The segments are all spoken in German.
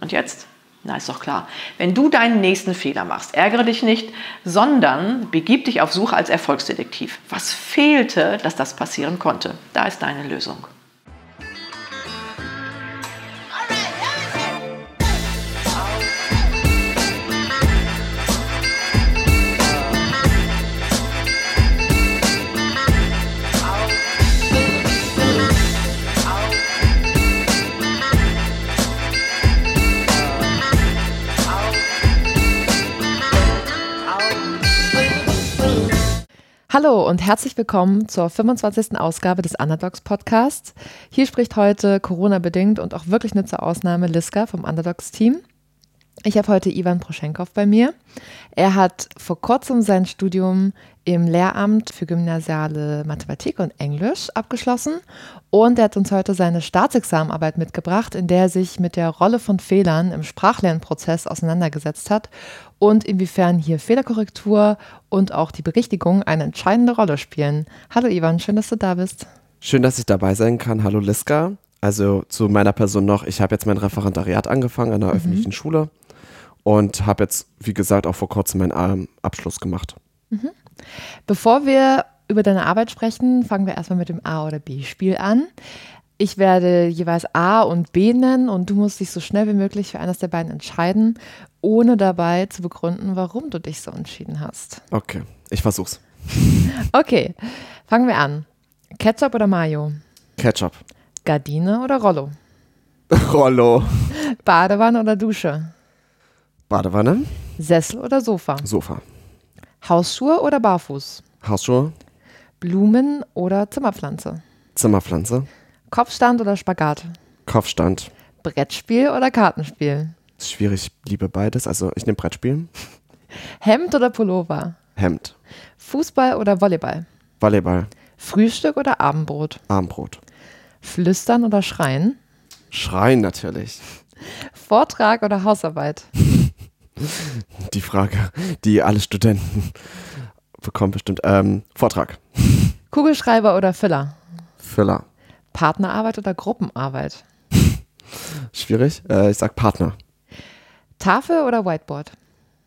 Und jetzt? Na, ist doch klar. Wenn du deinen nächsten Fehler machst, ärgere dich nicht, sondern begib dich auf Suche als Erfolgsdetektiv. Was fehlte, dass das passieren konnte? Da ist deine Lösung. Und herzlich willkommen zur 25. Ausgabe des Underdogs Podcasts. Hier spricht heute Corona-bedingt und auch wirklich nur zur Ausnahme Liska vom Underdogs Team. Ich habe heute Ivan Proschenkov bei mir. Er hat vor kurzem sein Studium im Lehramt für gymnasiale Mathematik und Englisch abgeschlossen und er hat uns heute seine Staatsexamenarbeit mitgebracht, in der er sich mit der Rolle von Fehlern im Sprachlernprozess auseinandergesetzt hat und inwiefern hier Fehlerkorrektur und auch die Berichtigung eine entscheidende Rolle spielen. Hallo Ivan, schön, dass du da bist. Schön, dass ich dabei sein kann. Hallo Liska. Also zu meiner Person noch, ich habe jetzt mein Referendariat angefangen an der mhm. öffentlichen Schule und habe jetzt, wie gesagt, auch vor kurzem meinen Abschluss gemacht. Mhm. Bevor wir über deine Arbeit sprechen, fangen wir erstmal mit dem A- oder B-Spiel an. Ich werde jeweils A und B nennen und du musst dich so schnell wie möglich für eines der beiden entscheiden, ohne dabei zu begründen, warum du dich so entschieden hast. Okay, ich versuch's. Okay, fangen wir an. Ketchup oder Mayo? Ketchup. Gardine oder Rollo? Rollo. Badewanne oder Dusche? Badewanne. Sessel oder Sofa? Sofa. Hausschuhe oder Barfuß? Hausschuhe. Blumen oder Zimmerpflanze? Zimmerpflanze. Kopfstand oder Spagat? Kopfstand. Brettspiel oder Kartenspiel? Ist schwierig, ich liebe beides. Also ich nehme Brettspiel. Hemd oder Pullover? Hemd. Fußball oder Volleyball? Volleyball. Frühstück oder Abendbrot? Abendbrot. Flüstern oder Schreien? Schreien natürlich. Vortrag oder Hausarbeit? Die Frage, die alle Studenten bekommen bestimmt. Ähm, Vortrag. Kugelschreiber oder Füller? Füller. Partnerarbeit oder Gruppenarbeit? Schwierig. Äh, ich sag Partner. Tafel oder Whiteboard?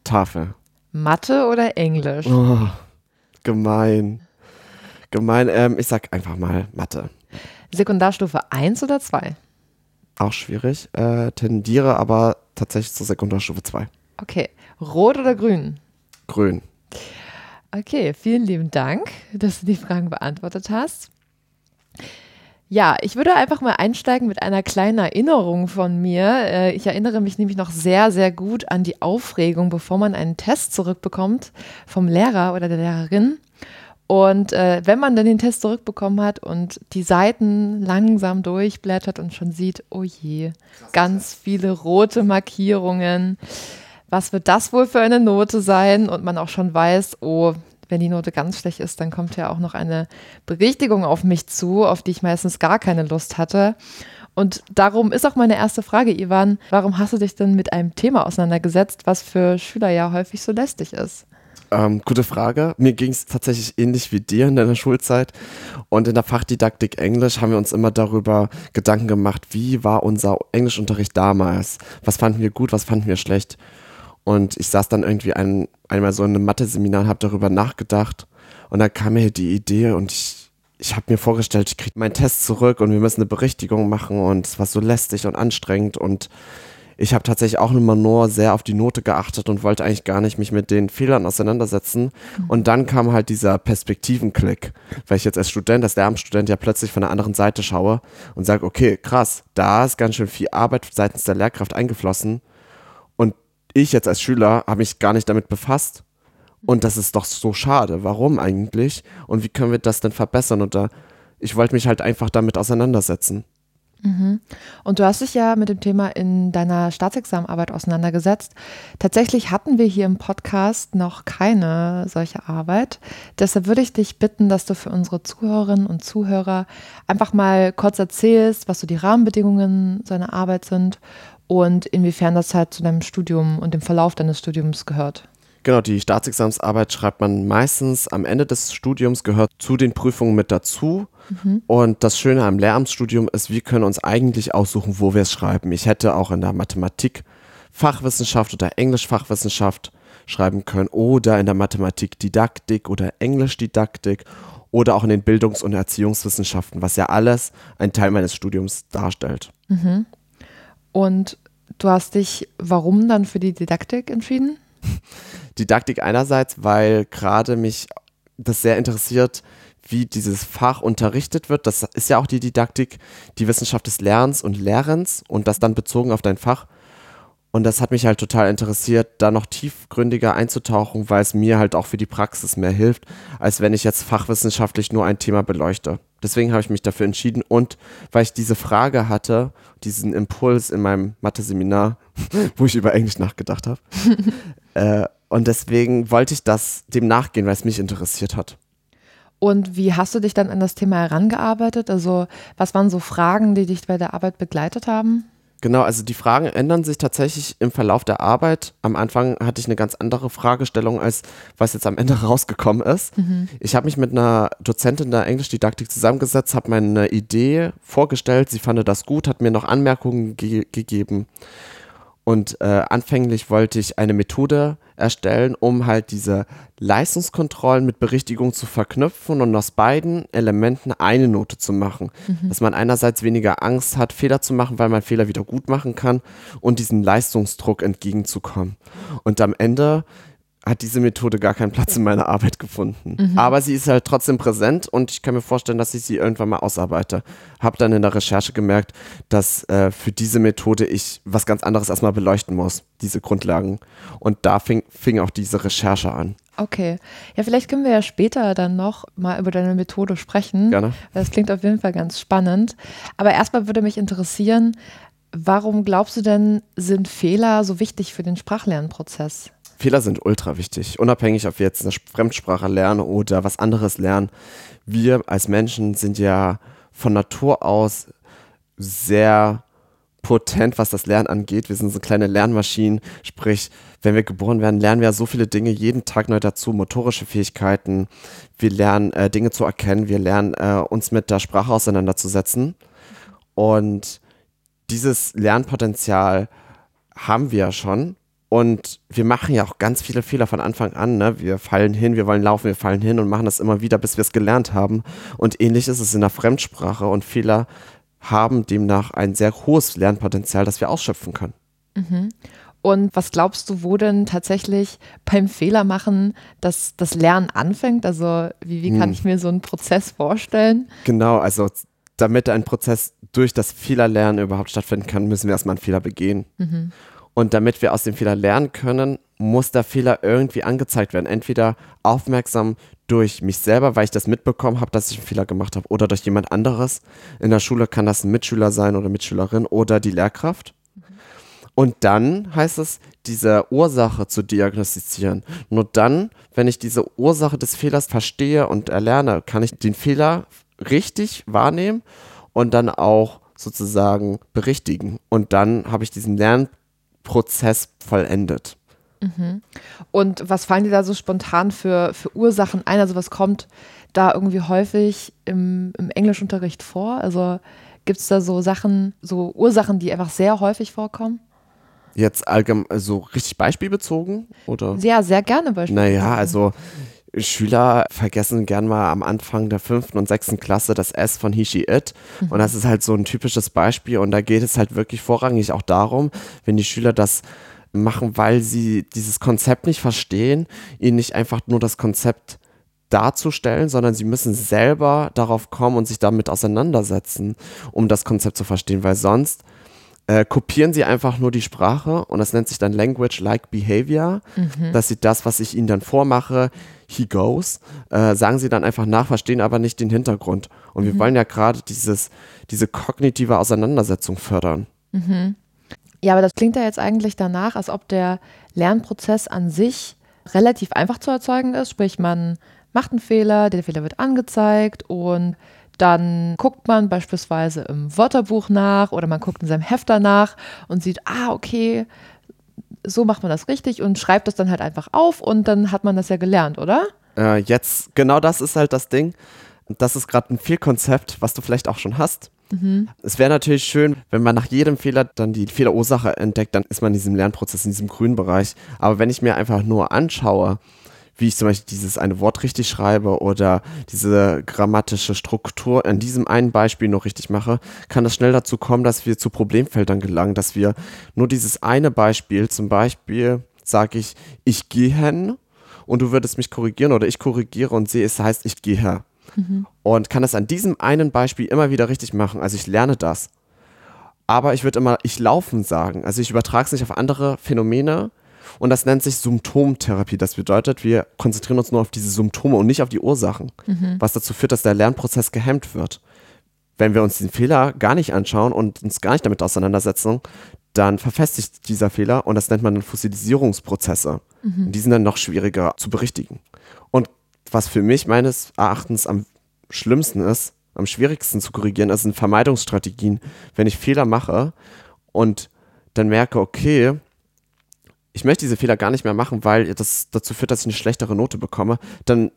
Tafel. Mathe oder Englisch? Oh, gemein. Gemein. Ähm, ich sag einfach mal Mathe. Sekundarstufe 1 oder 2? Auch schwierig. Äh, tendiere aber tatsächlich zur Sekundarstufe 2. Okay. Rot oder grün? Grün. Okay, vielen lieben Dank, dass du die Fragen beantwortet hast. Ja, ich würde einfach mal einsteigen mit einer kleinen Erinnerung von mir. Äh, ich erinnere mich nämlich noch sehr, sehr gut an die Aufregung, bevor man einen Test zurückbekommt vom Lehrer oder der Lehrerin. Und äh, wenn man dann den Test zurückbekommen hat und die Seiten langsam durchblättert und schon sieht, oh je, ganz viele rote Markierungen. Was wird das wohl für eine Note sein? Und man auch schon weiß, oh, wenn die Note ganz schlecht ist, dann kommt ja auch noch eine Berichtigung auf mich zu, auf die ich meistens gar keine Lust hatte. Und darum ist auch meine erste Frage, Ivan, warum hast du dich denn mit einem Thema auseinandergesetzt, was für Schüler ja häufig so lästig ist? Ähm, gute Frage. Mir ging es tatsächlich ähnlich wie dir in deiner Schulzeit. Und in der Fachdidaktik Englisch haben wir uns immer darüber Gedanken gemacht, wie war unser Englischunterricht damals? Was fanden wir gut, was fanden wir schlecht? Und ich saß dann irgendwie ein, einmal so in einem Mathe-Seminar und habe darüber nachgedacht. Und dann kam mir die Idee und ich, ich habe mir vorgestellt, ich kriege meinen Test zurück und wir müssen eine Berichtigung machen und es war so lästig und anstrengend und ich habe tatsächlich auch immer nur sehr auf die Note geachtet und wollte eigentlich gar nicht mich mit den Fehlern auseinandersetzen. Und dann kam halt dieser Perspektivenklick, weil ich jetzt als Student, als Lehramtsstudent ja plötzlich von der anderen Seite schaue und sage, okay, krass, da ist ganz schön viel Arbeit seitens der Lehrkraft eingeflossen. Ich jetzt als Schüler habe mich gar nicht damit befasst. Und das ist doch so schade. Warum eigentlich? Und wie können wir das denn verbessern? Und da, ich wollte mich halt einfach damit auseinandersetzen. Mhm. Und du hast dich ja mit dem Thema in deiner Staatsexamenarbeit auseinandergesetzt. Tatsächlich hatten wir hier im Podcast noch keine solche Arbeit. Deshalb würde ich dich bitten, dass du für unsere Zuhörerinnen und Zuhörer einfach mal kurz erzählst, was so die Rahmenbedingungen seiner Arbeit sind und inwiefern das halt zu deinem Studium und dem Verlauf deines Studiums gehört. Genau, die Staatsexamensarbeit schreibt man meistens am Ende des Studiums, gehört zu den Prüfungen mit dazu. Und das Schöne am Lehramtsstudium ist, wir können uns eigentlich aussuchen, wo wir es schreiben. Ich hätte auch in der Mathematik Fachwissenschaft oder Englischfachwissenschaft schreiben können oder in der Mathematik Didaktik oder Englischdidaktik oder auch in den Bildungs- und Erziehungswissenschaften, was ja alles ein Teil meines Studiums darstellt. Und du hast dich warum dann für die Didaktik entschieden? Didaktik einerseits, weil gerade mich das sehr interessiert, wie dieses Fach unterrichtet wird. Das ist ja auch die Didaktik, die Wissenschaft des Lernens und Lehrens und das dann bezogen auf dein Fach. Und das hat mich halt total interessiert, da noch tiefgründiger einzutauchen, weil es mir halt auch für die Praxis mehr hilft, als wenn ich jetzt fachwissenschaftlich nur ein Thema beleuchte. Deswegen habe ich mich dafür entschieden und weil ich diese Frage hatte, diesen Impuls in meinem Mathe-Seminar, wo ich über Englisch nachgedacht habe. äh, und deswegen wollte ich das dem nachgehen, weil es mich interessiert hat. Und wie hast du dich dann an das Thema herangearbeitet? Also was waren so Fragen, die dich bei der Arbeit begleitet haben? Genau, also die Fragen ändern sich tatsächlich im Verlauf der Arbeit. Am Anfang hatte ich eine ganz andere Fragestellung, als was jetzt am Ende rausgekommen ist. Ich habe mich mit einer Dozentin der Englischdidaktik zusammengesetzt, habe meine Idee vorgestellt, sie fand das gut, hat mir noch Anmerkungen ge gegeben. Und äh, anfänglich wollte ich eine Methode erstellen, um halt diese Leistungskontrollen mit Berichtigung zu verknüpfen und aus beiden Elementen eine Note zu machen. Dass man einerseits weniger Angst hat, Fehler zu machen, weil man Fehler wieder gut machen kann und diesem Leistungsdruck entgegenzukommen. Und am Ende hat diese Methode gar keinen Platz in meiner Arbeit gefunden. Aber sie ist halt trotzdem präsent und ich kann mir vorstellen, dass ich sie irgendwann mal ausarbeite. Hab dann in der Recherche gemerkt, dass äh, für diese Methode ich was ganz anderes erstmal beleuchten muss, diese Grundlagen. Und da fing, fing auch diese Recherche an. Okay. Ja, vielleicht können wir ja später dann noch mal über deine Methode sprechen. Gerne. Das klingt auf jeden Fall ganz spannend. Aber erstmal würde mich interessieren, warum glaubst du denn, sind Fehler so wichtig für den Sprachlernprozess? Fehler sind ultra wichtig, unabhängig, ob wir jetzt eine Fremdsprache lernen oder was anderes lernen. Wir als Menschen sind ja von Natur aus sehr potent, was das Lernen angeht. Wir sind so kleine Lernmaschinen, sprich, wenn wir geboren werden, lernen wir so viele Dinge jeden Tag neu dazu, motorische Fähigkeiten. Wir lernen äh, Dinge zu erkennen, wir lernen äh, uns mit der Sprache auseinanderzusetzen. Und dieses Lernpotenzial haben wir ja schon. Und wir machen ja auch ganz viele Fehler von Anfang an. Ne? Wir fallen hin, wir wollen laufen, wir fallen hin und machen das immer wieder, bis wir es gelernt haben. Und ähnlich ist es in der Fremdsprache. Und Fehler haben demnach ein sehr hohes Lernpotenzial, das wir ausschöpfen können. Und was glaubst du, wo denn tatsächlich beim Fehler machen dass das Lernen anfängt? Also wie, wie kann Hm. ich mir so einen Prozess vorstellen? Genau, also damit ein Prozess durch das Fehlerlernen überhaupt stattfinden kann, müssen wir erstmal einen Fehler begehen. Und damit wir aus dem Fehler lernen können, muss der Fehler irgendwie angezeigt werden. Entweder aufmerksam durch mich selber, weil ich das mitbekommen habe, dass ich einen Fehler gemacht habe, oder durch jemand anderes. In der Schule kann das ein Mitschüler sein oder Mitschülerin oder die Lehrkraft. Und dann heißt es, diese Ursache zu diagnostizieren. Nur dann, wenn ich diese Ursache des Fehlers verstehe und erlerne, kann ich den Fehler richtig wahrnehmen und dann auch sozusagen berichtigen. Und dann habe ich diesen Lernprozess vollendet. Und was fallen dir da so spontan für, für Ursachen ein? Also was kommt da irgendwie häufig im, im Englischunterricht vor? Also gibt es da so Sachen, so Ursachen, die einfach sehr häufig vorkommen? Jetzt allgemein, so richtig beispielbezogen? Oder? Ja, sehr gerne beispielsweise. Naja, also Schüler vergessen gern mal am Anfang der fünften und sechsten Klasse das S von he, she, it. Und das ist halt so ein typisches Beispiel. Und da geht es halt wirklich vorrangig auch darum, wenn die Schüler das machen, weil sie dieses Konzept nicht verstehen, ihnen nicht einfach nur das Konzept darzustellen, sondern sie müssen selber darauf kommen und sich damit auseinandersetzen, um das Konzept zu verstehen, weil sonst äh, kopieren sie einfach nur die Sprache und das nennt sich dann Language-like Behavior, dass sie das, was ich ihnen dann vormache, he goes, äh, sagen sie dann einfach nach, verstehen aber nicht den Hintergrund. Und wir wollen ja gerade dieses, diese kognitive Auseinandersetzung fördern. Ja, aber das klingt ja jetzt eigentlich danach, als ob der Lernprozess an sich relativ einfach zu erzeugen ist. Sprich, man macht einen Fehler, der Fehler wird angezeigt und dann guckt man beispielsweise im Wörterbuch nach oder man guckt in seinem Hefter nach und sieht, ah, okay, so macht man das richtig und schreibt das dann halt einfach auf und dann hat man das ja gelernt, oder? Äh, jetzt, genau das ist halt das Ding. Das ist gerade ein Fehlkonzept, was du vielleicht auch schon hast. Mhm. Es wäre natürlich schön, wenn man nach jedem Fehler dann die Fehlerursache entdeckt, dann ist man in diesem Lernprozess, in diesem grünen Bereich. Aber wenn ich mir einfach nur anschaue, wie ich zum Beispiel dieses eine Wort richtig schreibe oder diese grammatische Struktur in diesem einen Beispiel noch richtig mache, kann das schnell dazu kommen, dass wir zu Problemfeldern gelangen, dass wir nur dieses eine Beispiel, zum Beispiel sage ich, ich gehe hin und du würdest mich korrigieren oder ich korrigiere und sehe, es heißt, ich gehe her. Mhm. Und kann das an diesem einen Beispiel immer wieder richtig machen. Also ich lerne das. Aber ich würde immer, ich laufen sagen. Also ich übertrage es nicht auf andere Phänomene, und das nennt sich Symptomtherapie. Das bedeutet, wir konzentrieren uns nur auf diese Symptome und nicht auf die Ursachen, mhm. was dazu führt, dass der Lernprozess gehemmt wird. Wenn wir uns den Fehler gar nicht anschauen und uns gar nicht damit auseinandersetzen, dann verfestigt dieser Fehler und das nennt man dann Fossilisierungsprozesse. Mhm. Die sind dann noch schwieriger zu berichtigen. Und was für mich meines Erachtens am schlimmsten ist, am schwierigsten zu korrigieren, ist sind Vermeidungsstrategien. Wenn ich Fehler mache und dann merke, okay, ich möchte diese Fehler gar nicht mehr machen, weil das dazu führt, dass ich eine schlechtere Note bekomme, dann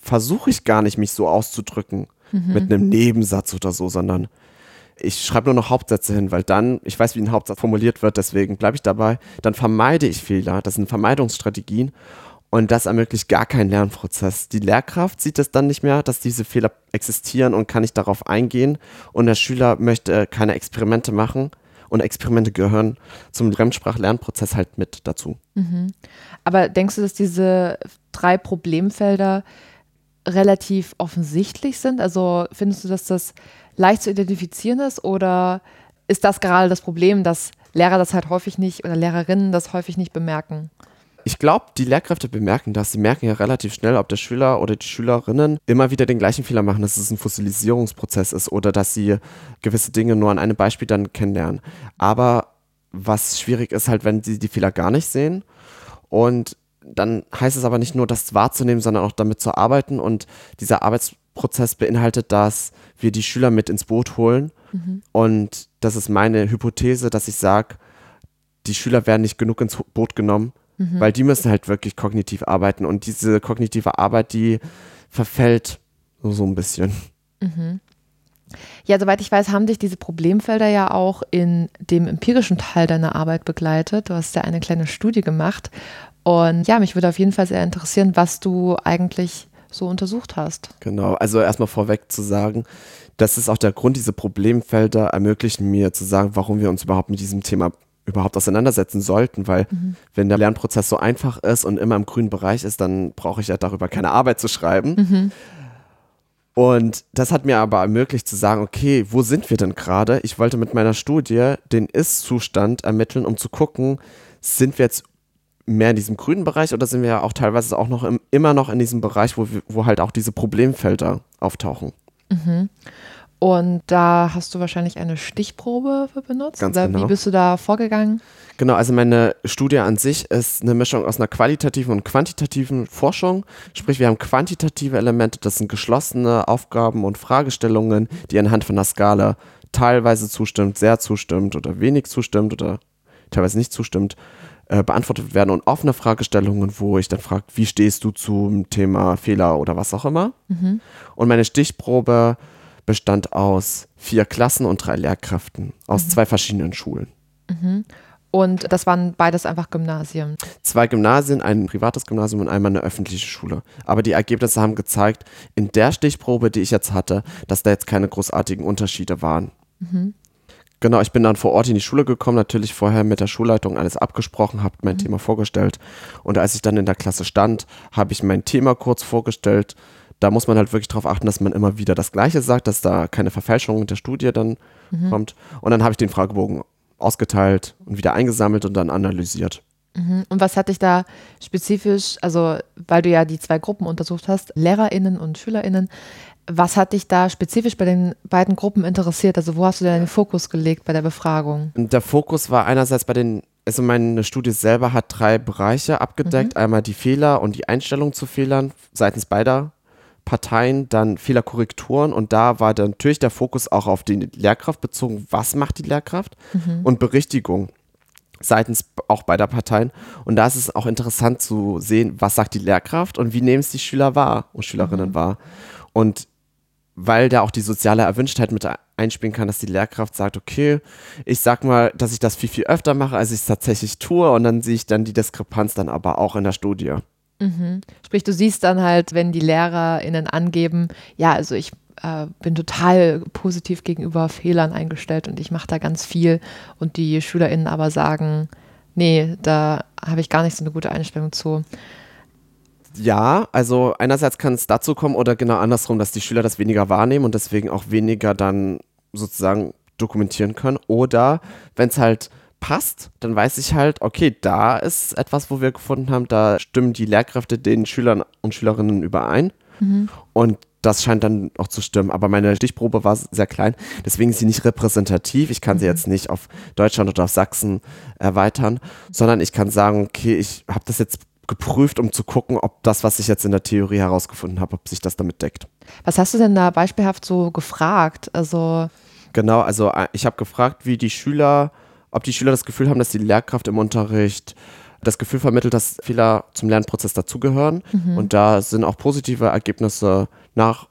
versuche ich gar nicht, mich so auszudrücken mhm. mit einem Nebensatz oder so, sondern ich schreibe nur noch Hauptsätze hin, weil dann, ich weiß, wie ein Hauptsatz formuliert wird, deswegen bleibe ich dabei. Dann vermeide ich Fehler. Das sind Vermeidungsstrategien. Und das ermöglicht gar keinen Lernprozess. Die Lehrkraft sieht es dann nicht mehr, dass diese Fehler existieren und kann nicht darauf eingehen. Und der Schüler möchte keine Experimente machen und Experimente gehören zum Fremdsprachlernprozess halt mit dazu. Mhm. Aber denkst du, dass diese drei Problemfelder relativ offensichtlich sind? Also findest du, dass das leicht zu identifizieren ist oder ist das gerade das Problem, dass Lehrer das halt häufig nicht oder Lehrerinnen das häufig nicht bemerken? Ich glaube, die Lehrkräfte bemerken das. Sie merken ja relativ schnell, ob der Schüler oder die Schülerinnen immer wieder den gleichen Fehler machen, dass es ein Fossilisierungsprozess ist oder dass sie gewisse Dinge nur an einem Beispiel dann kennenlernen. Aber was schwierig ist halt, wenn sie die Fehler gar nicht sehen. Und dann heißt es aber nicht nur, das wahrzunehmen, sondern auch damit zu arbeiten. Und dieser Arbeitsprozess beinhaltet, dass wir die Schüler mit ins Boot holen. Mhm. Und das ist meine Hypothese, dass ich sage, die Schüler werden nicht genug ins Boot genommen Mhm. Weil die müssen halt wirklich kognitiv arbeiten und diese kognitive Arbeit, die verfällt so, so ein bisschen. Mhm. Ja, soweit ich weiß, haben dich diese Problemfelder ja auch in dem empirischen Teil deiner Arbeit begleitet. Du hast ja eine kleine Studie gemacht. Und ja, mich würde auf jeden Fall sehr interessieren, was du eigentlich so untersucht hast. Genau, also erstmal vorweg zu sagen, das ist auch der Grund, diese Problemfelder ermöglichen mir zu sagen, warum wir uns überhaupt mit diesem Thema überhaupt auseinandersetzen sollten, weil mhm. wenn der Lernprozess so einfach ist und immer im grünen Bereich ist, dann brauche ich ja darüber keine Arbeit zu schreiben. Mhm. Und das hat mir aber ermöglicht zu sagen, okay, wo sind wir denn gerade? Ich wollte mit meiner Studie den Ist-Zustand ermitteln, um zu gucken, sind wir jetzt mehr in diesem grünen Bereich oder sind wir ja auch teilweise auch noch im, immer noch in diesem Bereich, wo, wir, wo halt auch diese Problemfelder auftauchen. Mhm. Und da hast du wahrscheinlich eine Stichprobe benutzt. Ganz Oder genau. Wie bist du da vorgegangen? Genau, also meine Studie an sich ist eine Mischung aus einer qualitativen und quantitativen Forschung. Sprich, wir haben quantitative Elemente, das sind geschlossene Aufgaben und Fragestellungen, die anhand von einer Skala teilweise zustimmt, sehr zustimmt oder wenig zustimmt oder teilweise nicht zustimmt, äh, beantwortet werden und offene Fragestellungen, wo ich dann frage, wie stehst du zum Thema Fehler oder was auch immer. Mhm. Und meine Stichprobe bestand aus vier Klassen und drei Lehrkräften aus mhm. zwei verschiedenen Schulen. Mhm. Und das waren beides einfach Gymnasien? Zwei Gymnasien, ein privates Gymnasium und einmal eine öffentliche Schule. Aber die Ergebnisse haben gezeigt, in der Stichprobe, die ich jetzt hatte, dass da jetzt keine großartigen Unterschiede waren. Mhm. Genau, ich bin dann vor Ort in die Schule gekommen, natürlich vorher mit der Schulleitung alles abgesprochen, habe mein mhm. Thema vorgestellt. Und als ich dann in der Klasse stand, habe ich mein Thema kurz vorgestellt, da muss man halt wirklich darauf achten, dass man immer wieder das Gleiche sagt, dass da keine Verfälschung der Studie dann mhm. kommt. Und dann habe ich den Fragebogen ausgeteilt und wieder eingesammelt und dann analysiert. Mhm. Und was hat dich da spezifisch, also weil du ja die zwei Gruppen untersucht hast, LehrerInnen und SchülerInnen, was hat dich da spezifisch bei den beiden Gruppen interessiert? Also wo hast du deinen Fokus gelegt bei der Befragung? Der Fokus war einerseits bei den, also meine Studie selber hat drei Bereiche abgedeckt. Mhm. Einmal die Fehler und die Einstellung zu Fehlern seitens beider Parteien dann Fehlerkorrekturen und da war dann natürlich der Fokus auch auf die Lehrkraft bezogen, was macht die Lehrkraft mhm. und Berichtigung seitens auch beider Parteien. Und da ist es auch interessant zu sehen, was sagt die Lehrkraft und wie nehmen es die Schüler wahr und Schülerinnen mhm. wahr. Und weil da auch die soziale Erwünschtheit mit einspielen kann, dass die Lehrkraft sagt, okay, ich sag mal, dass ich das viel, viel öfter mache, als ich es tatsächlich tue und dann sehe ich dann die Diskrepanz dann aber auch in der Studie. Mhm. Sprich, du siehst dann halt, wenn die LehrerInnen angeben, ja, also ich äh, bin total positiv gegenüber Fehlern eingestellt und ich mache da ganz viel und die SchülerInnen aber sagen, nee, da habe ich gar nicht so eine gute Einstellung zu. Ja, also einerseits kann es dazu kommen oder genau andersrum, dass die Schüler das weniger wahrnehmen und deswegen auch weniger dann sozusagen dokumentieren können. Oder wenn es halt passt, dann weiß ich halt, okay, da ist etwas, wo wir gefunden haben, da stimmen die Lehrkräfte den Schülern und Schülerinnen überein. Mhm. Und das scheint dann auch zu stimmen. Aber meine Stichprobe war sehr klein, deswegen ist sie nicht repräsentativ. Ich kann sie mhm. jetzt nicht auf Deutschland oder auf Sachsen erweitern, sondern ich kann sagen, okay, ich habe das jetzt geprüft, um zu gucken, ob das, was ich jetzt in der Theorie herausgefunden habe, ob sich das damit deckt. Was hast du denn da beispielhaft so gefragt? Also genau, also äh, ich habe gefragt, wie die Schüler, ob die Schüler das Gefühl haben, dass die Lehrkraft im Unterricht das Gefühl vermittelt, dass Fehler zum Lernprozess dazugehören. Mhm. Und da sind auch positive Ergebnisse nach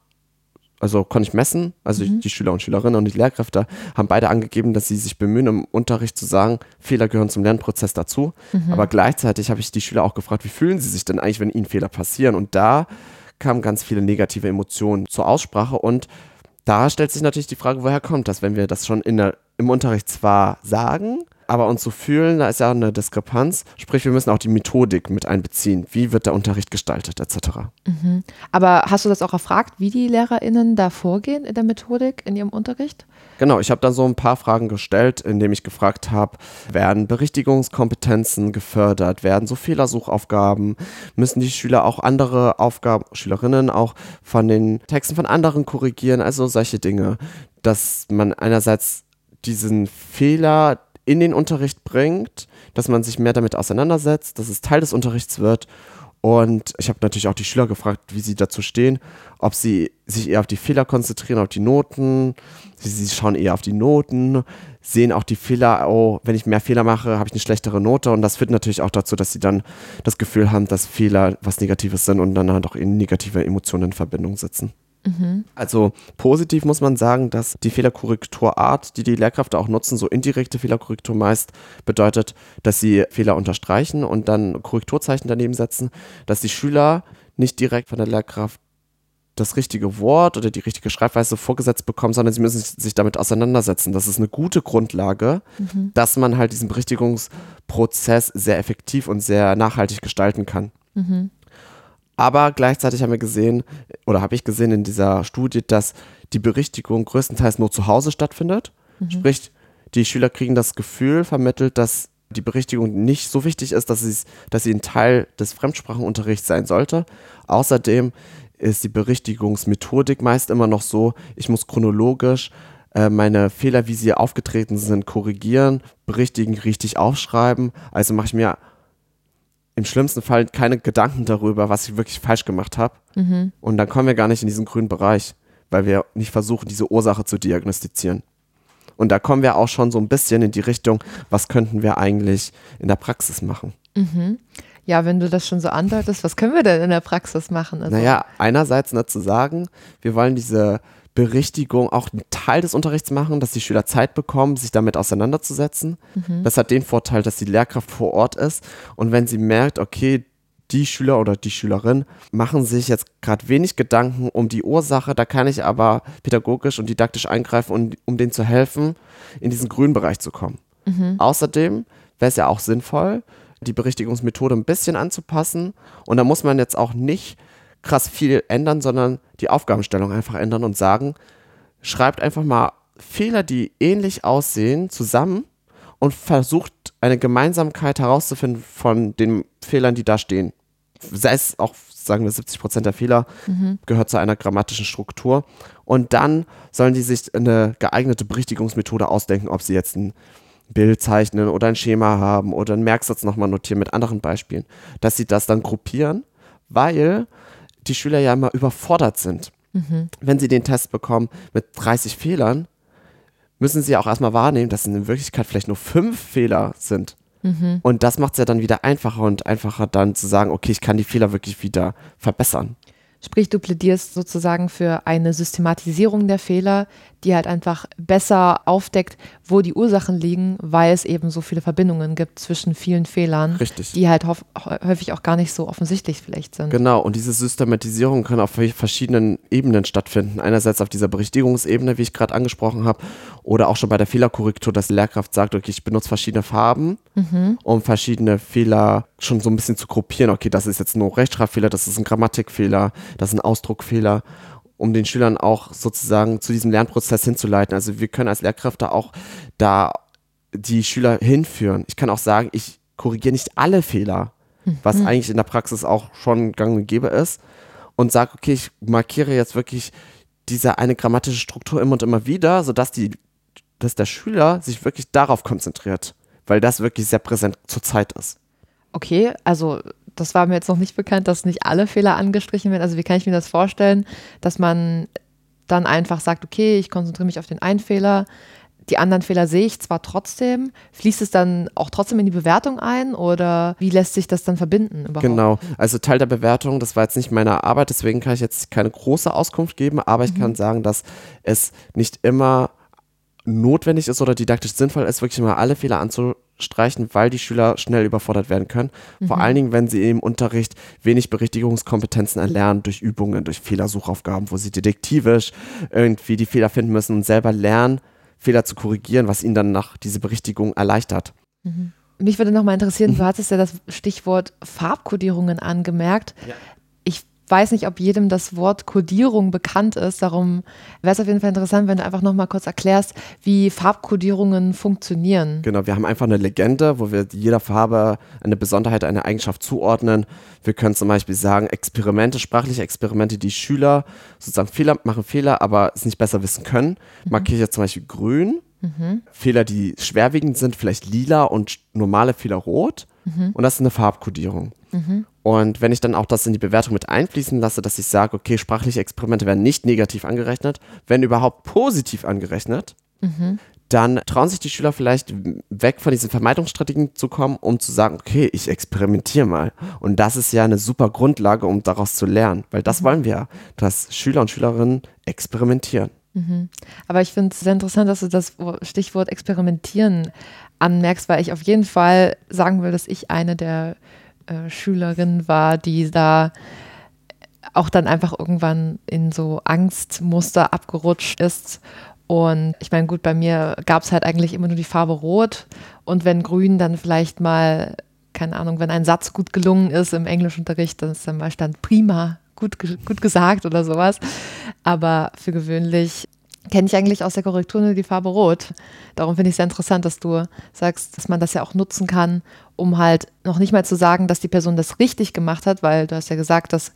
also konnte ich messen, also mhm. die Schüler und Schülerinnen und die Lehrkräfte haben beide angegeben, dass sie sich bemühen, im Unterricht zu sagen, Fehler gehören zum Lernprozess dazu. Mhm. Aber gleichzeitig habe ich die Schüler auch gefragt, wie fühlen sie sich denn eigentlich, wenn ihnen Fehler passieren? Und da kamen ganz viele negative Emotionen zur Aussprache und da stellt sich natürlich die Frage, woher kommt das, wenn wir das schon der, im Unterricht zwar sagen, aber uns so fühlen, da ist ja eine Diskrepanz. Sprich, wir müssen auch die Methodik mit einbeziehen. Wie wird der Unterricht gestaltet, etc. Mhm. Aber hast du das auch erfragt, wie die LehrerInnen da vorgehen in der Methodik, in ihrem Unterricht? Genau, ich habe dann so ein paar Fragen gestellt, indem ich gefragt habe, werden Berichtigungskompetenzen gefördert, werden so Fehlersuchaufgaben, müssen die Schüler auch andere Aufgaben, Schülerinnen auch von den Texten von anderen korrigieren, also solche Dinge, dass man einerseits diesen Fehler in den Unterricht bringt, dass man sich mehr damit auseinandersetzt, dass es Teil des Unterrichts wird. Und ich habe natürlich auch die Schüler gefragt, wie sie dazu stehen, ob sie sich eher auf die Fehler konzentrieren, auf die Noten. Sie, sie schauen eher auf die Noten, sehen auch die Fehler, oh, wenn ich mehr Fehler mache, habe ich eine schlechtere Note. Und das führt natürlich auch dazu, dass sie dann das Gefühl haben, dass Fehler was Negatives sind und dann halt auch in negative Emotionen in Verbindung sitzen. Mhm. Also positiv muss man sagen, dass die Fehlerkorrekturart, die die Lehrkräfte auch nutzen, so indirekte Fehlerkorrektur meist, bedeutet, dass sie Fehler unterstreichen und dann Korrekturzeichen daneben setzen, dass die Schüler nicht direkt von der Lehrkraft das richtige Wort oder die richtige Schreibweise vorgesetzt bekommen, sondern sie müssen sich damit auseinandersetzen. Das ist eine gute Grundlage, mhm. dass man halt diesen Berichtigungsprozess sehr effektiv und sehr nachhaltig gestalten kann. Mhm. Aber gleichzeitig haben wir gesehen, oder habe ich gesehen in dieser Studie, dass die Berichtigung größtenteils nur zu Hause stattfindet. Mhm. Sprich, die Schüler kriegen das Gefühl vermittelt, dass die Berichtigung nicht so wichtig ist, dass, dass sie ein Teil des Fremdsprachenunterrichts sein sollte. Außerdem ist die Berichtigungsmethodik meist immer noch so, ich muss chronologisch äh, meine Fehler, wie sie aufgetreten sind, korrigieren, berichtigen, richtig aufschreiben. Also mache ich mir im schlimmsten Fall keine Gedanken darüber, was ich wirklich falsch gemacht habe. Mhm. Und dann kommen wir gar nicht in diesen grünen Bereich, weil wir nicht versuchen, diese Ursache zu diagnostizieren. Und da kommen wir auch schon so ein bisschen in die Richtung, was könnten wir eigentlich in der Praxis machen. Mhm. Ja, wenn du das schon so andeutest, was können wir denn in der Praxis machen? Also naja, einerseits ne, zu sagen, wir wollen diese Berichtigung auch einen Teil des Unterrichts machen, dass die Schüler Zeit bekommen, sich damit auseinanderzusetzen. Mhm. Das hat den Vorteil, dass die Lehrkraft vor Ort ist und wenn sie merkt, okay, die Schüler oder die Schülerin machen sich jetzt gerade wenig Gedanken um die Ursache, da kann ich aber pädagogisch und didaktisch eingreifen, um, um denen zu helfen, in diesen grünen Bereich zu kommen. Mhm. Außerdem wäre es ja auch sinnvoll, die Berichtigungsmethode ein bisschen anzupassen und da muss man jetzt auch nicht krass viel ändern, sondern die Aufgabenstellung einfach ändern und sagen, schreibt einfach mal Fehler, die ähnlich aussehen, zusammen und versucht eine Gemeinsamkeit herauszufinden von den Fehlern, die da stehen. Sei es auch, sagen wir, 70 Prozent der Fehler mhm. gehört zu einer grammatischen Struktur. Und dann sollen die sich eine geeignete Berichtigungsmethode ausdenken, ob sie jetzt ein Bild zeichnen oder ein Schema haben oder einen Merksatz nochmal notieren mit anderen Beispielen, dass sie das dann gruppieren, weil die Schüler ja immer überfordert sind. Mhm. Wenn sie den Test bekommen mit 30 Fehlern, müssen sie auch erstmal wahrnehmen, dass es in Wirklichkeit vielleicht nur fünf Fehler sind. Mhm. Und das macht es ja dann wieder einfacher und einfacher dann zu sagen, okay, ich kann die Fehler wirklich wieder verbessern. Sprich, du plädierst sozusagen für eine Systematisierung der Fehler, die halt einfach besser aufdeckt, wo die Ursachen liegen, weil es eben so viele Verbindungen gibt zwischen vielen Fehlern, Richtig. die halt häufig auch gar nicht so offensichtlich vielleicht sind. Genau, und diese Systematisierung kann auf verschiedenen Ebenen stattfinden. Einerseits auf dieser Berichtigungsebene, wie ich gerade angesprochen habe, oder auch schon bei der Fehlerkorrektur, dass die Lehrkraft sagt, okay, ich benutze verschiedene Farben, mhm. um verschiedene Fehler schon so ein bisschen zu gruppieren. Okay, das ist jetzt nur Rechtschreibfehler, das ist ein Grammatikfehler, das ist ein Ausdruckfehler um den Schülern auch sozusagen zu diesem Lernprozess hinzuleiten. Also wir können als Lehrkräfte auch da die Schüler hinführen. Ich kann auch sagen, ich korrigiere nicht alle Fehler, was mhm. eigentlich in der Praxis auch schon gang und gäbe ist und sage, okay, ich markiere jetzt wirklich diese eine grammatische Struktur immer und immer wieder, sodass die, dass der Schüler sich wirklich darauf konzentriert, weil das wirklich sehr präsent zur Zeit ist. Okay, also das war mir jetzt noch nicht bekannt, dass nicht alle Fehler angestrichen werden. Also wie kann ich mir das vorstellen, dass man dann einfach sagt, okay, ich konzentriere mich auf den einen Fehler, die anderen Fehler sehe ich zwar trotzdem, fließt es dann auch trotzdem in die Bewertung ein oder wie lässt sich das dann verbinden überhaupt? Genau, also Teil der Bewertung, das war jetzt nicht meine Arbeit, deswegen kann ich jetzt keine große Auskunft geben, aber ich mhm. kann sagen, dass es nicht immer notwendig ist oder didaktisch sinnvoll ist, wirklich mal alle Fehler anzuschauen streichen, weil die Schüler schnell überfordert werden können. Mhm. Vor allen Dingen, wenn sie im Unterricht wenig Berichtigungskompetenzen erlernen durch Übungen, durch Fehlersuchaufgaben, wo sie detektivisch irgendwie die Fehler finden müssen und selber lernen, Fehler zu korrigieren, was ihnen dann nach diese Berichtigung erleichtert. Mhm. Mich würde noch mal interessieren, du hattest ja das Stichwort Farbkodierungen angemerkt. Ja weiß nicht, ob jedem das Wort Kodierung bekannt ist. Darum wäre es auf jeden Fall interessant, wenn du einfach nochmal kurz erklärst, wie Farbkodierungen funktionieren. Genau, wir haben einfach eine Legende, wo wir jeder Farbe eine Besonderheit, eine Eigenschaft zuordnen. Wir können zum Beispiel sagen, Experimente, sprachliche Experimente, die Schüler sozusagen Fehler machen Fehler, aber es nicht besser wissen können. Mhm. Markiere ich jetzt zum Beispiel grün. Mhm. Fehler, die schwerwiegend sind, vielleicht lila und normale Fehler rot. Mhm. Und das ist eine Farbkodierung. Und wenn ich dann auch das in die Bewertung mit einfließen lasse, dass ich sage, okay, sprachliche Experimente werden nicht negativ angerechnet, wenn überhaupt positiv angerechnet, mhm. dann trauen sich die Schüler vielleicht weg von diesen Vermeidungsstrategien zu kommen, um zu sagen, okay, ich experimentiere mal. Und das ist ja eine super Grundlage, um daraus zu lernen, weil das mhm. wollen wir, dass Schüler und Schülerinnen experimentieren. Mhm. Aber ich finde es sehr interessant, dass du das Stichwort experimentieren anmerkst, weil ich auf jeden Fall sagen will, dass ich eine der Schülerin war, die da auch dann einfach irgendwann in so Angstmuster abgerutscht ist. Und ich meine, gut, bei mir gab es halt eigentlich immer nur die Farbe Rot. Und wenn Grün dann vielleicht mal, keine Ahnung, wenn ein Satz gut gelungen ist im Englischunterricht, dann ist dann mal stand prima, gut, gut gesagt oder sowas. Aber für gewöhnlich kenne ich eigentlich aus der Korrektur nur die Farbe Rot. Darum finde ich es sehr interessant, dass du sagst, dass man das ja auch nutzen kann, um halt noch nicht mal zu sagen, dass die Person das richtig gemacht hat, weil du hast ja gesagt, dass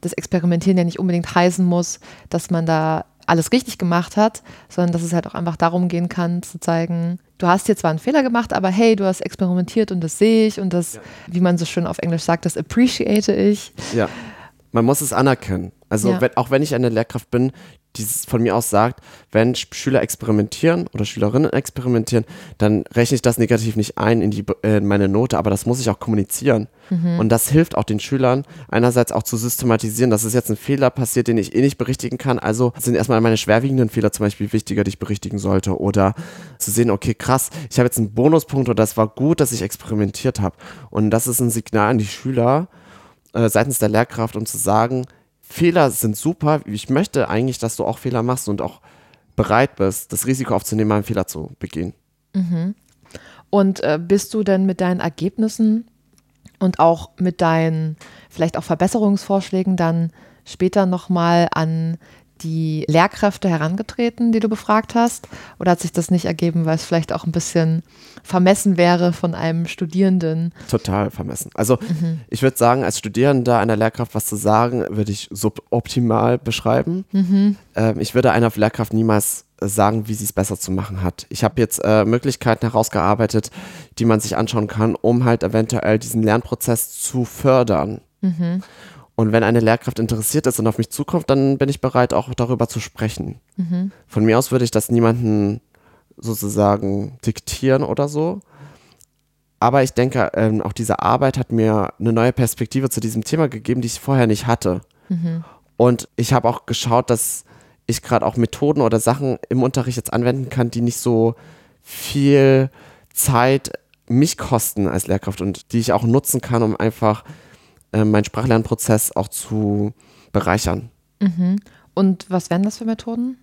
das Experimentieren ja nicht unbedingt heißen muss, dass man da alles richtig gemacht hat, sondern dass es halt auch einfach darum gehen kann, zu zeigen, du hast hier zwar einen Fehler gemacht, aber hey, du hast experimentiert und das sehe ich und das, ja. wie man so schön auf Englisch sagt, das appreciate ich. Ja. Man muss es anerkennen. Also ja. wenn, auch wenn ich eine Lehrkraft bin, dieses von mir aus sagt, wenn Schüler experimentieren oder Schülerinnen experimentieren, dann rechne ich das negativ nicht ein in, die, äh, in meine Note, aber das muss ich auch kommunizieren. Mhm. Und das hilft auch den Schülern, einerseits auch zu systematisieren, dass es jetzt ein Fehler passiert, den ich eh nicht berichtigen kann. Also sind erstmal meine schwerwiegenden Fehler zum Beispiel wichtiger, die ich berichtigen sollte. Oder zu sehen, okay, krass, ich habe jetzt einen Bonuspunkt oder das war gut, dass ich experimentiert habe. Und das ist ein Signal an die Schüler äh, seitens der Lehrkraft, um zu sagen, Fehler sind super. Ich möchte eigentlich, dass du auch Fehler machst und auch bereit bist, das Risiko aufzunehmen, einen Fehler zu begehen. Mhm. Und äh, bist du denn mit deinen Ergebnissen und auch mit deinen vielleicht auch Verbesserungsvorschlägen dann später nochmal an die Lehrkräfte herangetreten, die du befragt hast? Oder hat sich das nicht ergeben, weil es vielleicht auch ein bisschen vermessen wäre von einem Studierenden? Total vermessen. Also mhm. ich würde sagen, als Studierender einer Lehrkraft was zu sagen, würde ich suboptimal beschreiben. Mhm. Ähm, ich würde einer Lehrkraft niemals sagen, wie sie es besser zu machen hat. Ich habe jetzt äh, Möglichkeiten herausgearbeitet, die man sich anschauen kann, um halt eventuell diesen Lernprozess zu fördern. Mhm. Und wenn eine Lehrkraft interessiert ist und auf mich zukommt, dann bin ich bereit, auch darüber zu sprechen. Mhm. Von mir aus würde ich das niemanden sozusagen diktieren oder so. Aber ich denke, ähm, auch diese Arbeit hat mir eine neue Perspektive zu diesem Thema gegeben, die ich vorher nicht hatte. Mhm. Und ich habe auch geschaut, dass ich gerade auch Methoden oder Sachen im Unterricht jetzt anwenden kann, die nicht so viel Zeit mich kosten als Lehrkraft und die ich auch nutzen kann, um einfach äh, meinen Sprachlernprozess auch zu bereichern. Mhm. Und was wären das für Methoden?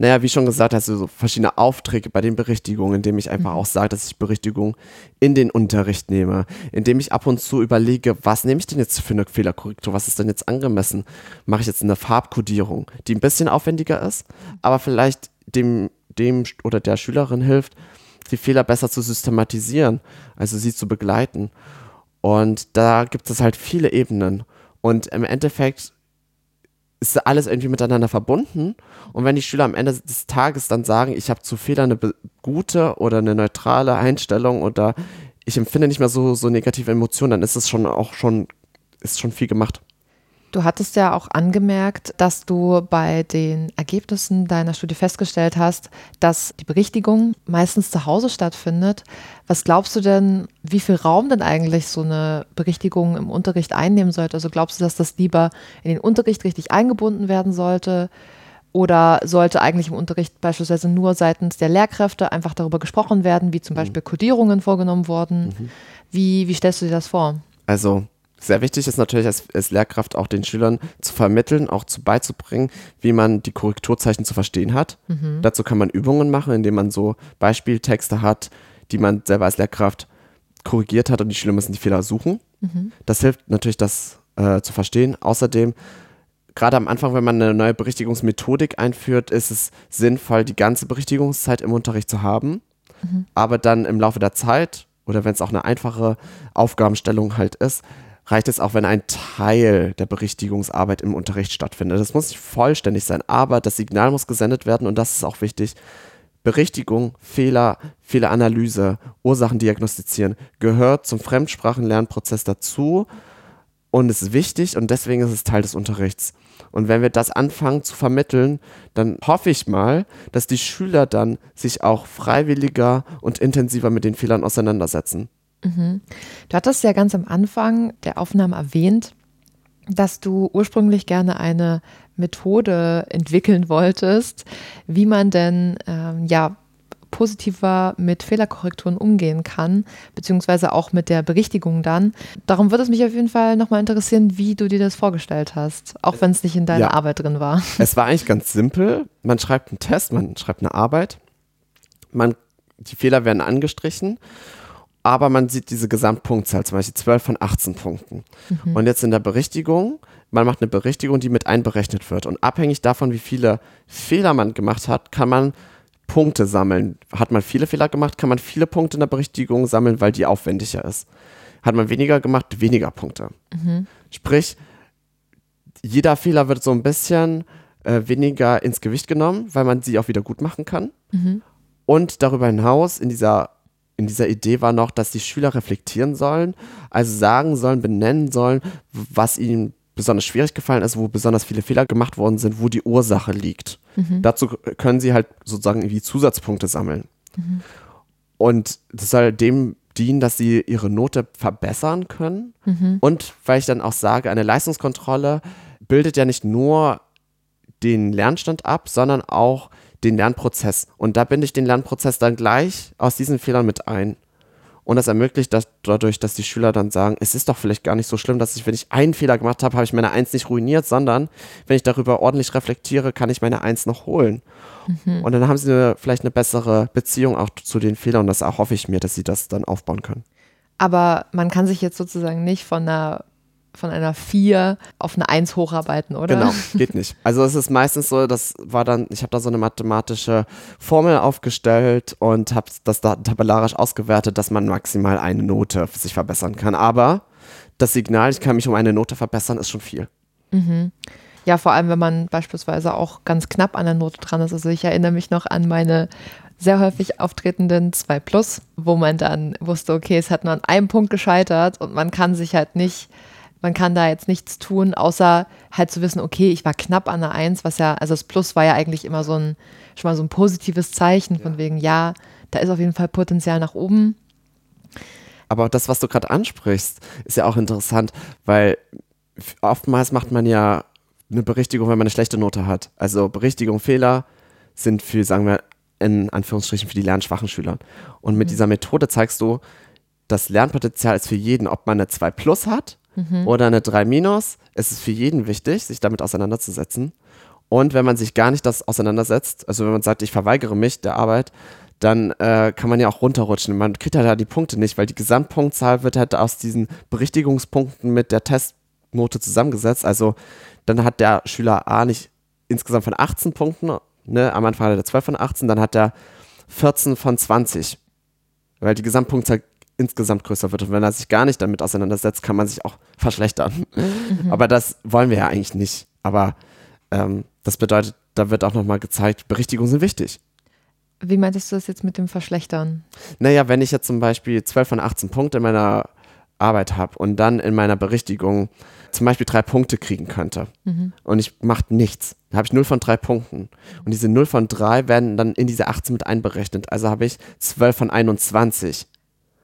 Naja, wie schon gesagt, hast du so verschiedene Aufträge bei den Berichtigungen, indem ich einfach mhm. auch sage, dass ich Berichtigung in den Unterricht nehme, indem ich ab und zu überlege, was nehme ich denn jetzt für eine Fehlerkorrektur, was ist denn jetzt angemessen? Mache ich jetzt eine Farbkodierung, die ein bisschen aufwendiger ist, aber vielleicht dem, dem oder der Schülerin hilft, die Fehler besser zu systematisieren, also sie zu begleiten. Und da gibt es halt viele Ebenen. Und im Endeffekt ist alles irgendwie miteinander verbunden. Und wenn die Schüler am Ende des Tages dann sagen, ich habe zu Fehlern eine gute oder eine neutrale Einstellung oder ich empfinde nicht mehr so, so negative Emotionen, dann ist es schon auch schon, ist schon viel gemacht. Du hattest ja auch angemerkt, dass du bei den Ergebnissen deiner Studie festgestellt hast, dass die Berichtigung meistens zu Hause stattfindet. Was glaubst du denn, wie viel Raum denn eigentlich so eine Berichtigung im Unterricht einnehmen sollte? Also glaubst du, dass das lieber in den Unterricht richtig eingebunden werden sollte? Oder sollte eigentlich im Unterricht beispielsweise nur seitens der Lehrkräfte einfach darüber gesprochen werden, wie zum mhm. Beispiel Codierungen vorgenommen wurden? Mhm. Wie, wie stellst du dir das vor? Also sehr wichtig ist natürlich als, als, Lehrkraft auch den Schülern zu vermitteln, auch zu beizubringen, wie man die Korrekturzeichen zu verstehen hat. Mhm. Dazu kann man Übungen machen, indem man so Beispieltexte hat, die man selber als Lehrkraft korrigiert hat und die Schüler müssen die Fehler suchen. Mhm. Das hilft natürlich, das äh, zu verstehen. Außerdem, gerade am Anfang, wenn man eine neue Berichtigungsmethodik einführt, ist es sinnvoll, die ganze Berichtigungszeit im Unterricht zu haben. Mhm. Aber dann im Laufe der Zeit oder wenn es auch eine einfache Aufgabenstellung halt ist, reicht es auch, wenn ein Teil der Berichtigungsarbeit im Unterricht stattfindet. Das muss nicht vollständig sein, aber das Signal muss gesendet werden und das ist auch wichtig. Berichtigung, Fehler, Fehleranalyse, Ursachen diagnostizieren gehört zum Fremdsprachenlernprozess dazu und ist wichtig und deswegen ist es Teil des Unterrichts. Und wenn wir das anfangen zu vermitteln, dann hoffe ich mal, dass die Schüler dann sich auch freiwilliger und intensiver mit den Fehlern auseinandersetzen. Mhm. Du hattest ja ganz am Anfang der Aufnahme erwähnt, dass du ursprünglich gerne eine Methode entwickeln wolltest, wie man denn ähm, ja positiver mit Fehlerkorrekturen umgehen kann, beziehungsweise auch mit der Berichtigung dann. Darum würde es mich auf jeden Fall nochmal interessieren, wie du dir das vorgestellt hast, auch wenn es nicht in deiner ja. Arbeit drin war. Es war eigentlich ganz simpel. Man schreibt einen Test, man schreibt eine Arbeit, man, die Fehler werden angestrichen aber man sieht diese Gesamtpunktzahl, zum Beispiel 12 von 18 Punkten. Mhm. Und jetzt in der Berichtigung, man macht eine Berichtigung, die mit einberechnet wird. Und abhängig davon, wie viele Fehler man gemacht hat, kann man Punkte sammeln. Hat man viele Fehler gemacht, kann man viele Punkte in der Berichtigung sammeln, weil die aufwendiger ist. Hat man weniger gemacht, weniger Punkte. Mhm. Sprich, jeder Fehler wird so ein bisschen äh, weniger ins Gewicht genommen, weil man sie auch wieder gut machen kann. Mhm. Und darüber hinaus in dieser in dieser Idee war noch, dass die Schüler reflektieren sollen, also sagen sollen, benennen sollen, was ihnen besonders schwierig gefallen ist, wo besonders viele Fehler gemacht worden sind, wo die Ursache liegt. Mhm. Dazu können sie halt sozusagen irgendwie Zusatzpunkte sammeln. Mhm. Und das soll dem dienen, dass sie ihre Note verbessern können. Mhm. Und weil ich dann auch sage, eine Leistungskontrolle bildet ja nicht nur den Lernstand ab, sondern auch den Lernprozess. Und da binde ich den Lernprozess dann gleich aus diesen Fehlern mit ein. Und das ermöglicht das dadurch, dass die Schüler dann sagen, es ist doch vielleicht gar nicht so schlimm, dass ich, wenn ich einen Fehler gemacht habe, habe ich meine Eins nicht ruiniert, sondern wenn ich darüber ordentlich reflektiere, kann ich meine Eins noch holen. Mhm. Und dann haben sie eine, vielleicht eine bessere Beziehung auch zu den Fehlern und das erhoffe ich mir, dass sie das dann aufbauen können. Aber man kann sich jetzt sozusagen nicht von einer von einer 4 auf eine 1 hocharbeiten, oder? Genau, geht nicht. Also es ist meistens so, das war dann, ich habe da so eine mathematische Formel aufgestellt und habe das da tabellarisch ausgewertet, dass man maximal eine Note sich verbessern kann. Aber das Signal, ich kann mich um eine Note verbessern, ist schon viel. Mhm. Ja, vor allem, wenn man beispielsweise auch ganz knapp an der Note dran ist. Also ich erinnere mich noch an meine sehr häufig auftretenden 2 Plus, wo man dann wusste, okay, es hat nur an einem Punkt gescheitert und man kann sich halt nicht man kann da jetzt nichts tun, außer halt zu wissen, okay, ich war knapp an der Eins, was ja, also das Plus war ja eigentlich immer so ein, schon mal so ein positives Zeichen von wegen, ja, da ist auf jeden Fall Potenzial nach oben. Aber das, was du gerade ansprichst, ist ja auch interessant, weil oftmals macht man ja eine Berichtigung, wenn man eine schlechte Note hat. Also Berichtigung, Fehler sind für, sagen wir, in Anführungsstrichen für die lernschwachen Schüler. Und mit mhm. dieser Methode zeigst du, das Lernpotenzial ist für jeden, ob man eine 2 plus hat mhm. oder eine 3 minus. Es ist für jeden wichtig, sich damit auseinanderzusetzen. Und wenn man sich gar nicht das auseinandersetzt, also wenn man sagt, ich verweigere mich der Arbeit, dann äh, kann man ja auch runterrutschen. Man kriegt halt da die Punkte nicht, weil die Gesamtpunktzahl wird halt aus diesen Berichtigungspunkten mit der Testnote zusammengesetzt. Also dann hat der Schüler A nicht insgesamt von 18 Punkten, ne, am Anfang hat er 12 von 18, dann hat er 14 von 20. Weil die Gesamtpunktzahl insgesamt größer wird. Und wenn er sich gar nicht damit auseinandersetzt, kann man sich auch verschlechtern. Mhm. Aber das wollen wir ja eigentlich nicht. Aber ähm, das bedeutet, da wird auch nochmal gezeigt, Berichtigungen sind wichtig. Wie meintest du das jetzt mit dem Verschlechtern? Naja, wenn ich jetzt zum Beispiel 12 von 18 Punkte in meiner Arbeit habe und dann in meiner Berichtigung zum Beispiel drei Punkte kriegen könnte mhm. und ich mache nichts, dann habe ich 0 von 3 Punkten. Und diese 0 von 3 werden dann in diese 18 mit einberechnet. Also habe ich 12 von 21.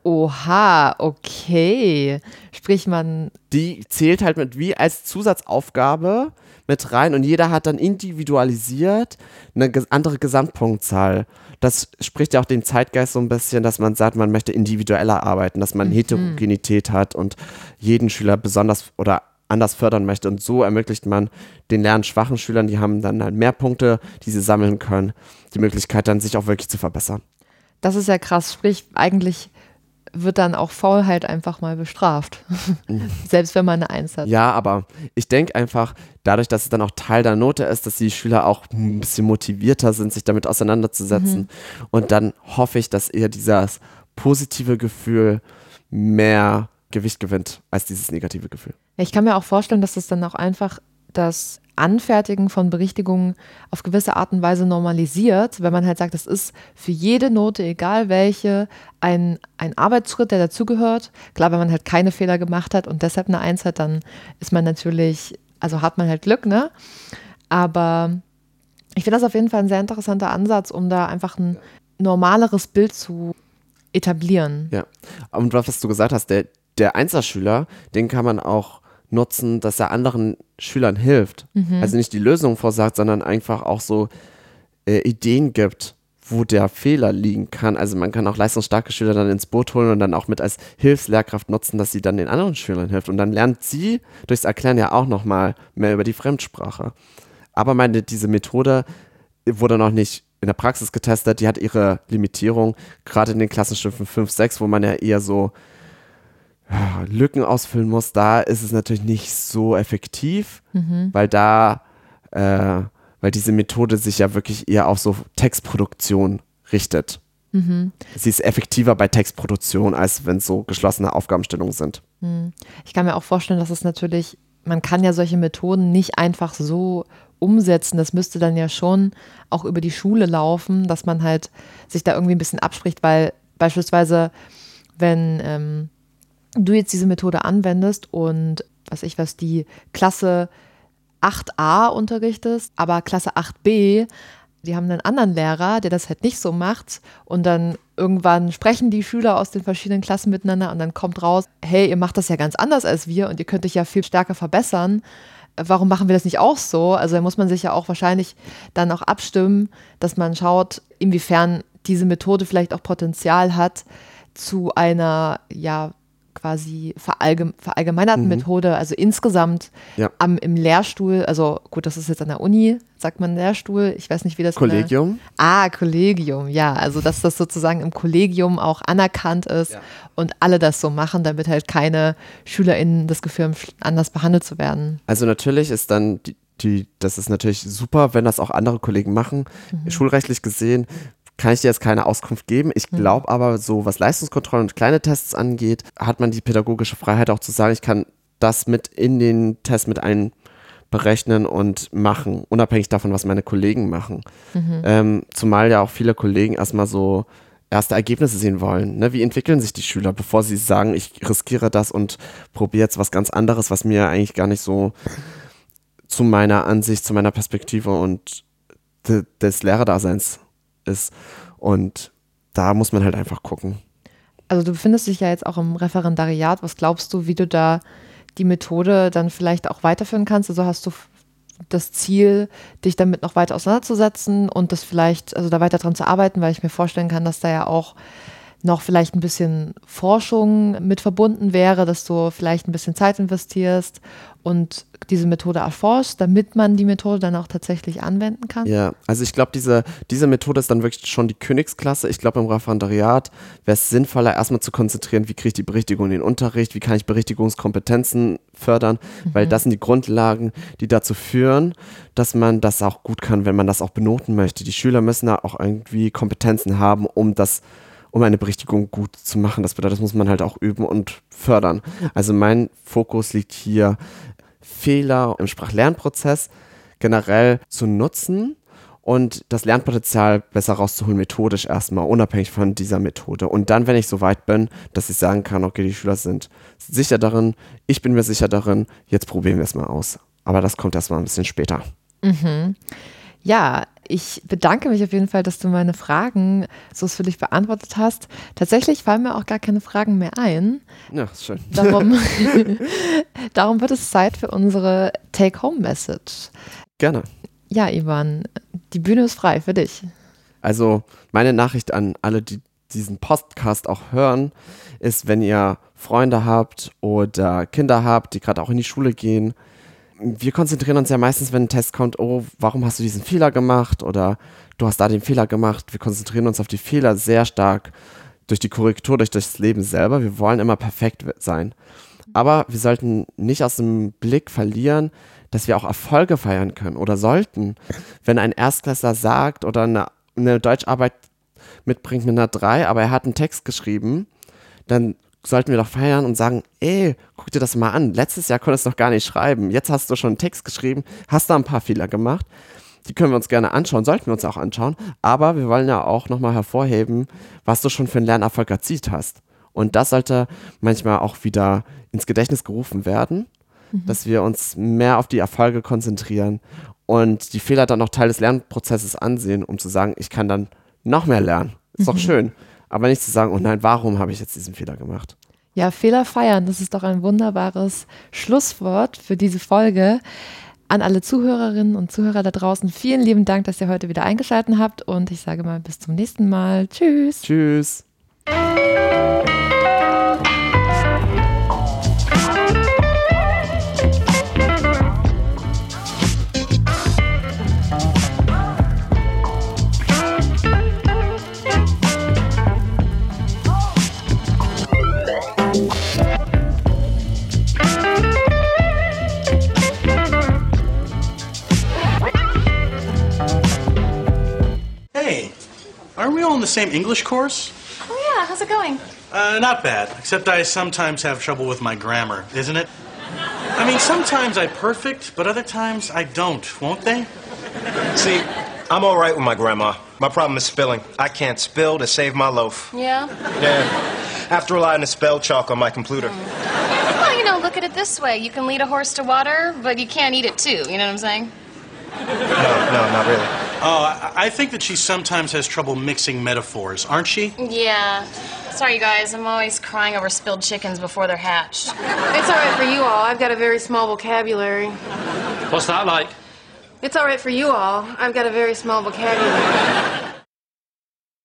Oha, okay. Sprich, man. Die zählt halt mit wie als Zusatzaufgabe mit rein und jeder hat dann individualisiert eine andere Gesamtpunktzahl. Das spricht ja auch den Zeitgeist so ein bisschen, dass man sagt, man möchte individueller arbeiten, dass man mhm. Heterogenität hat und jeden Schüler besonders oder anders fördern möchte. Und so ermöglicht man den lernschwachen Schülern, die haben dann halt mehr Punkte, die sie sammeln können, die Möglichkeit dann sich auch wirklich zu verbessern. Das ist ja krass. Sprich, eigentlich wird dann auch Faulheit einfach mal bestraft. Mhm. Selbst wenn man eine Eins hat. Ja, aber ich denke einfach, dadurch, dass es dann auch Teil der Note ist, dass die Schüler auch ein bisschen motivierter sind, sich damit auseinanderzusetzen. Mhm. Und dann hoffe ich, dass eher dieses positive Gefühl mehr Gewicht gewinnt als dieses negative Gefühl. Ich kann mir auch vorstellen, dass es dann auch einfach das Anfertigen von Berichtigungen auf gewisse Art und Weise normalisiert, wenn man halt sagt, es ist für jede Note, egal welche, ein, ein Arbeitsschritt, der dazugehört. Klar, wenn man halt keine Fehler gemacht hat und deshalb eine Eins hat, dann ist man natürlich, also hat man halt Glück, ne? Aber ich finde das auf jeden Fall ein sehr interessanter Ansatz, um da einfach ein normaleres Bild zu etablieren. Ja, und was du gesagt hast, der, der Einzelschüler, den kann man auch nutzen, dass er anderen Schülern hilft. Mhm. Also nicht die Lösung vorsagt, sondern einfach auch so äh, Ideen gibt, wo der Fehler liegen kann. Also man kann auch leistungsstarke Schüler dann ins Boot holen und dann auch mit als Hilfslehrkraft nutzen, dass sie dann den anderen Schülern hilft. Und dann lernt sie durchs Erklären ja auch nochmal mehr über die Fremdsprache. Aber meine, diese Methode wurde noch nicht in der Praxis getestet, die hat ihre Limitierung, gerade in den Klassenstufen 5, 6, wo man ja eher so Lücken ausfüllen muss, da ist es natürlich nicht so effektiv, mhm. weil da, äh, weil diese Methode sich ja wirklich eher auf so Textproduktion richtet. Mhm. Sie ist effektiver bei Textproduktion, als wenn es so geschlossene Aufgabenstellungen sind. Mhm. Ich kann mir auch vorstellen, dass es natürlich, man kann ja solche Methoden nicht einfach so umsetzen. Das müsste dann ja schon auch über die Schule laufen, dass man halt sich da irgendwie ein bisschen abspricht, weil beispielsweise, wenn ähm, du jetzt diese Methode anwendest und was ich was die Klasse 8a unterrichtest, aber Klasse 8b, die haben einen anderen Lehrer, der das halt nicht so macht und dann irgendwann sprechen die Schüler aus den verschiedenen Klassen miteinander und dann kommt raus, hey, ihr macht das ja ganz anders als wir und ihr könnt euch ja viel stärker verbessern. Warum machen wir das nicht auch so? Also da muss man sich ja auch wahrscheinlich dann auch abstimmen, dass man schaut, inwiefern diese Methode vielleicht auch Potenzial hat zu einer ja quasi verallgem verallgemeinerten mhm. Methode, also insgesamt ja. am, im Lehrstuhl, also gut, das ist jetzt an der Uni, sagt man Lehrstuhl, ich weiß nicht, wie das Kollegium? Ah, Kollegium, ja, also dass das sozusagen im Kollegium auch anerkannt ist ja. und alle das so machen, damit halt keine SchülerInnen das Gefühl haben, anders behandelt zu werden. Also natürlich ist dann die, die, das ist natürlich super, wenn das auch andere Kollegen machen. Mhm. Schulrechtlich gesehen kann ich dir jetzt keine Auskunft geben. Ich mhm. glaube aber, so was Leistungskontrollen und kleine Tests angeht, hat man die pädagogische Freiheit auch zu sagen, ich kann das mit in den Test mit einberechnen und machen, unabhängig davon, was meine Kollegen machen. Mhm. Ähm, zumal ja auch viele Kollegen erstmal so erste Ergebnisse sehen wollen. Ne? Wie entwickeln sich die Schüler, bevor sie sagen, ich riskiere das und probiere jetzt was ganz anderes, was mir eigentlich gar nicht so zu meiner Ansicht, zu meiner Perspektive und des Lehrerdaseins ist. Und da muss man halt einfach gucken. Also du befindest dich ja jetzt auch im Referendariat. Was glaubst du, wie du da die Methode dann vielleicht auch weiterführen kannst? Also hast du das Ziel, dich damit noch weiter auseinanderzusetzen und das vielleicht, also da weiter dran zu arbeiten, weil ich mir vorstellen kann, dass da ja auch noch vielleicht ein bisschen Forschung mit verbunden wäre, dass du vielleicht ein bisschen Zeit investierst und diese Methode erforscht, damit man die Methode dann auch tatsächlich anwenden kann? Ja, also ich glaube, diese, diese Methode ist dann wirklich schon die Königsklasse. Ich glaube, im Referendariat wäre es sinnvoller, erstmal zu konzentrieren, wie kriege ich die Berichtigung in den Unterricht, wie kann ich Berichtigungskompetenzen fördern, mhm. weil das sind die Grundlagen, die dazu führen, dass man das auch gut kann, wenn man das auch benoten möchte. Die Schüler müssen da auch irgendwie Kompetenzen haben, um das um eine Berichtigung gut zu machen. Das bedeutet, das muss man halt auch üben und fördern. Also mein Fokus liegt hier Fehler im Sprachlernprozess generell zu nutzen und das Lernpotenzial besser rauszuholen, methodisch erstmal, unabhängig von dieser Methode. Und dann, wenn ich so weit bin, dass ich sagen kann, okay, die Schüler sind sicher darin, ich bin mir sicher darin, jetzt probieren wir es mal aus. Aber das kommt erstmal ein bisschen später. Mhm. Ja, ich bedanke mich auf jeden Fall, dass du meine Fragen so für dich beantwortet hast. Tatsächlich fallen mir auch gar keine Fragen mehr ein. Ja, ist schön. Darum, darum wird es Zeit für unsere Take-Home-Message. Gerne. Ja, Ivan, die Bühne ist frei für dich. Also, meine Nachricht an alle, die diesen Podcast auch hören, ist, wenn ihr Freunde habt oder Kinder habt, die gerade auch in die Schule gehen, wir konzentrieren uns ja meistens, wenn ein Test kommt, oh, warum hast du diesen Fehler gemacht oder du hast da den Fehler gemacht. Wir konzentrieren uns auf die Fehler sehr stark durch die Korrektur, durch das Leben selber. Wir wollen immer perfekt sein. Aber wir sollten nicht aus dem Blick verlieren, dass wir auch Erfolge feiern können oder sollten. Wenn ein Erstklässler sagt oder eine, eine Deutscharbeit mitbringt mit einer 3, aber er hat einen Text geschrieben, dann sollten wir doch feiern und sagen, ey, guck dir das mal an. Letztes Jahr konntest du noch gar nicht schreiben. Jetzt hast du schon einen Text geschrieben, hast da ein paar Fehler gemacht. Die können wir uns gerne anschauen, sollten wir uns auch anschauen. Aber wir wollen ja auch nochmal hervorheben, was du schon für einen Lernerfolg erzielt hast. Und das sollte manchmal auch wieder ins Gedächtnis gerufen werden, mhm. dass wir uns mehr auf die Erfolge konzentrieren und die Fehler dann noch Teil des Lernprozesses ansehen, um zu sagen, ich kann dann noch mehr lernen. Ist mhm. doch schön aber nicht zu sagen, oh nein, warum habe ich jetzt diesen Fehler gemacht? Ja, Fehler feiern, das ist doch ein wunderbares Schlusswort für diese Folge. An alle Zuhörerinnen und Zuhörer da draußen, vielen lieben Dank, dass ihr heute wieder eingeschaltet habt und ich sage mal bis zum nächsten Mal. Tschüss. Tschüss. Same English course? Oh, yeah. How's it going? Uh, not bad, except I sometimes have trouble with my grammar, isn't it? I mean, sometimes I perfect, but other times I don't, won't they? See, I'm all right with my grandma. My problem is spelling. I can't spill to save my loaf. Yeah? Yeah. After relying on a spell chalk on my computer. Mm. Well, you know, look at it this way. You can lead a horse to water, but you can't eat it too. You know what I'm saying? No, no, not really. Oh, I think that she sometimes has trouble mixing metaphors, aren't she? Yeah. Sorry, you guys. I'm always crying over spilled chickens before they're hatched. It's all right for you all. I've got a very small vocabulary. What's that like? It's all right for you all. I've got a very small vocabulary.